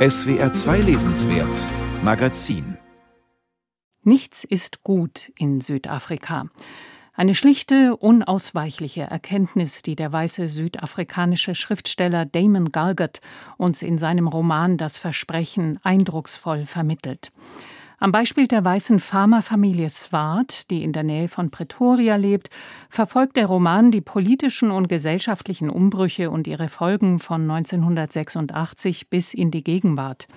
SWR 2 Lesenswert Magazin Nichts ist gut in Südafrika. Eine schlichte, unausweichliche Erkenntnis, die der weiße südafrikanische Schriftsteller Damon Galgut uns in seinem Roman Das Versprechen eindrucksvoll vermittelt. Am Beispiel der weißen Farmerfamilie Swart, die in der Nähe von Pretoria lebt, verfolgt der Roman die politischen und gesellschaftlichen Umbrüche und ihre Folgen von 1986 bis in die Gegenwart.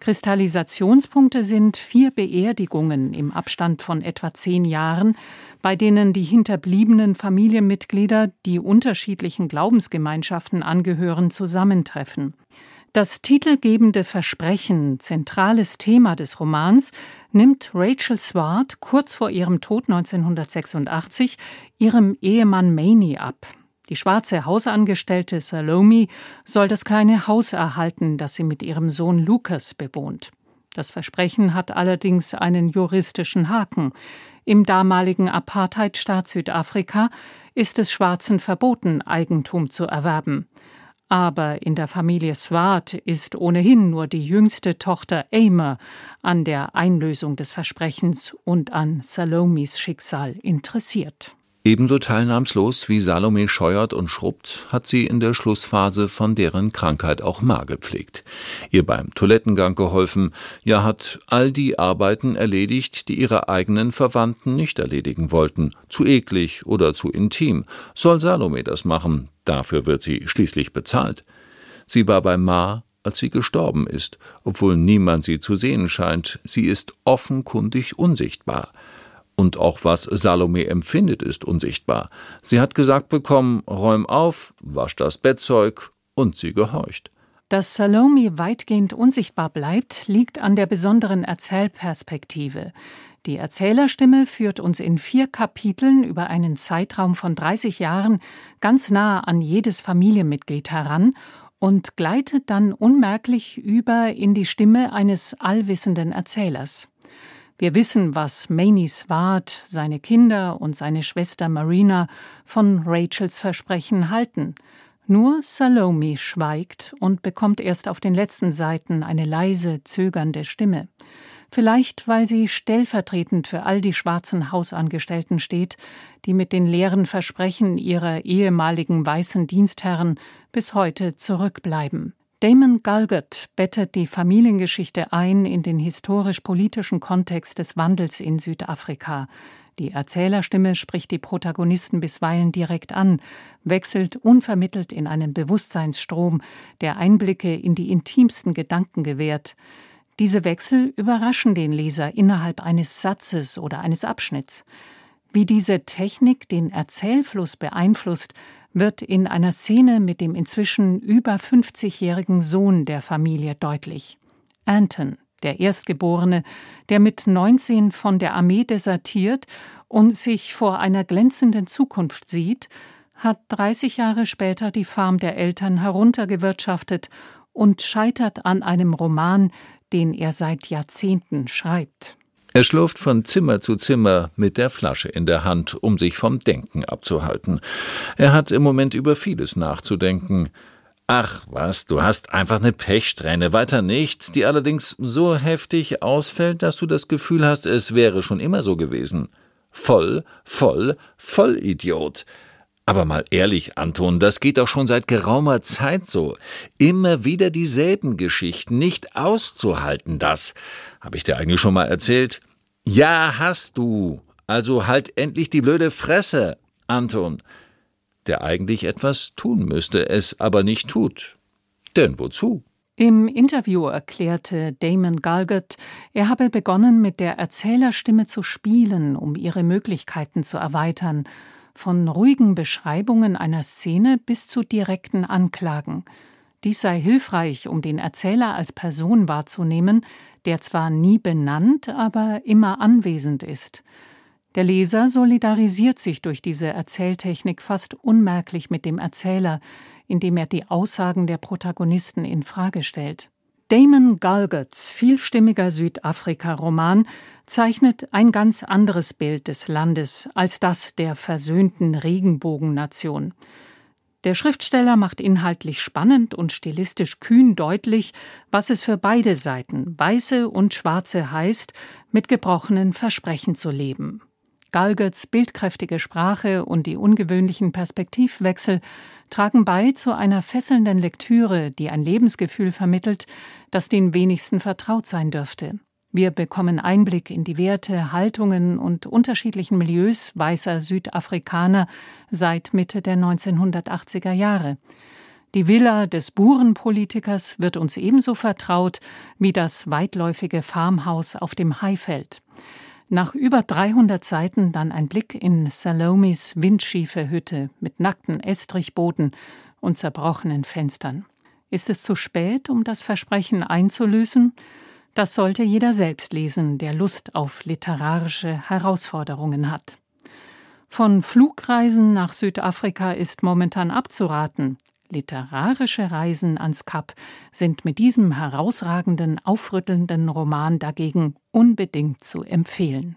Kristallisationspunkte sind vier Beerdigungen im Abstand von etwa zehn Jahren, bei denen die hinterbliebenen Familienmitglieder, die unterschiedlichen Glaubensgemeinschaften angehören, zusammentreffen. Das titelgebende Versprechen, zentrales Thema des Romans, nimmt Rachel Swart kurz vor ihrem Tod 1986 ihrem Ehemann Maney ab. Die schwarze Hausangestellte Salome soll das kleine Haus erhalten, das sie mit ihrem Sohn Lucas bewohnt. Das Versprechen hat allerdings einen juristischen Haken. Im damaligen Apartheidstaat Südafrika ist es Schwarzen verboten, Eigentum zu erwerben. Aber in der Familie Swart ist ohnehin nur die jüngste Tochter Aimer an der Einlösung des Versprechens und an Salomis Schicksal interessiert. Ebenso teilnahmslos wie Salome scheuert und schrubbt, hat sie in der Schlussphase von deren Krankheit auch Ma gepflegt, ihr beim Toilettengang geholfen, ja hat all die Arbeiten erledigt, die ihre eigenen Verwandten nicht erledigen wollten, zu eklig oder zu intim, soll Salome das machen, dafür wird sie schließlich bezahlt. Sie war bei Ma, als sie gestorben ist, obwohl niemand sie zu sehen scheint, sie ist offenkundig unsichtbar. Und auch was Salome empfindet, ist unsichtbar. Sie hat gesagt bekommen, räum auf, wasch das Bettzeug, und sie gehorcht. Dass Salome weitgehend unsichtbar bleibt, liegt an der besonderen Erzählperspektive. Die Erzählerstimme führt uns in vier Kapiteln über einen Zeitraum von 30 Jahren ganz nah an jedes Familienmitglied heran und gleitet dann unmerklich über in die Stimme eines allwissenden Erzählers. Wir wissen, was Maney Swart, seine Kinder und seine Schwester Marina von Rachels Versprechen halten. Nur Salome schweigt und bekommt erst auf den letzten Seiten eine leise, zögernde Stimme. Vielleicht, weil sie stellvertretend für all die schwarzen Hausangestellten steht, die mit den leeren Versprechen ihrer ehemaligen weißen Dienstherren bis heute zurückbleiben. Damon Galgut bettet die Familiengeschichte ein in den historisch-politischen Kontext des Wandels in Südafrika. Die Erzählerstimme spricht die Protagonisten bisweilen direkt an, wechselt unvermittelt in einen Bewusstseinsstrom, der Einblicke in die intimsten Gedanken gewährt. Diese Wechsel überraschen den Leser innerhalb eines Satzes oder eines Abschnitts. Wie diese Technik den Erzählfluss beeinflusst, wird in einer Szene mit dem inzwischen über 50-jährigen Sohn der Familie deutlich. Anton, der Erstgeborene, der mit 19 von der Armee desertiert und sich vor einer glänzenden Zukunft sieht, hat 30 Jahre später die Farm der Eltern heruntergewirtschaftet und scheitert an einem Roman, den er seit Jahrzehnten schreibt. Er schlurft von Zimmer zu Zimmer mit der Flasche in der Hand, um sich vom Denken abzuhalten. Er hat im Moment über vieles nachzudenken. Ach was, du hast einfach eine Pechsträhne, weiter nichts, die allerdings so heftig ausfällt, dass du das Gefühl hast, es wäre schon immer so gewesen. Voll, voll, Vollidiot. Aber mal ehrlich, Anton, das geht doch schon seit geraumer Zeit so. Immer wieder dieselben Geschichten, nicht auszuhalten, das. Habe ich dir eigentlich schon mal erzählt? Ja, hast du. Also halt endlich die blöde Fresse, Anton. Der eigentlich etwas tun müsste, es aber nicht tut. Denn wozu? Im Interview erklärte Damon Galgut, er habe begonnen, mit der Erzählerstimme zu spielen, um ihre Möglichkeiten zu erweitern von ruhigen Beschreibungen einer Szene bis zu direkten Anklagen. Dies sei hilfreich, um den Erzähler als Person wahrzunehmen, der zwar nie benannt, aber immer anwesend ist. Der Leser solidarisiert sich durch diese Erzähltechnik fast unmerklich mit dem Erzähler, indem er die Aussagen der Protagonisten in Frage stellt. Damon Galguts vielstimmiger Südafrika-Roman zeichnet ein ganz anderes Bild des Landes als das der versöhnten Regenbogennation. Der Schriftsteller macht inhaltlich spannend und stilistisch kühn deutlich, was es für beide Seiten, weiße und schwarze, heißt, mit gebrochenen Versprechen zu leben. Galgets bildkräftige Sprache und die ungewöhnlichen Perspektivwechsel tragen bei zu einer fesselnden Lektüre, die ein Lebensgefühl vermittelt, das den wenigsten vertraut sein dürfte. Wir bekommen Einblick in die Werte, Haltungen und unterschiedlichen Milieus weißer Südafrikaner seit Mitte der 1980er Jahre. Die Villa des Burenpolitikers wird uns ebenso vertraut wie das weitläufige Farmhaus auf dem Haifeld. Nach über 300 Seiten dann ein Blick in Salomis windschiefe Hütte mit nackten Estrichboden und zerbrochenen Fenstern. Ist es zu spät, um das Versprechen einzulösen? Das sollte jeder selbst lesen, der Lust auf literarische Herausforderungen hat. Von Flugreisen nach Südafrika ist momentan abzuraten. Literarische Reisen ans Kap sind mit diesem herausragenden, aufrüttelnden Roman dagegen unbedingt zu empfehlen.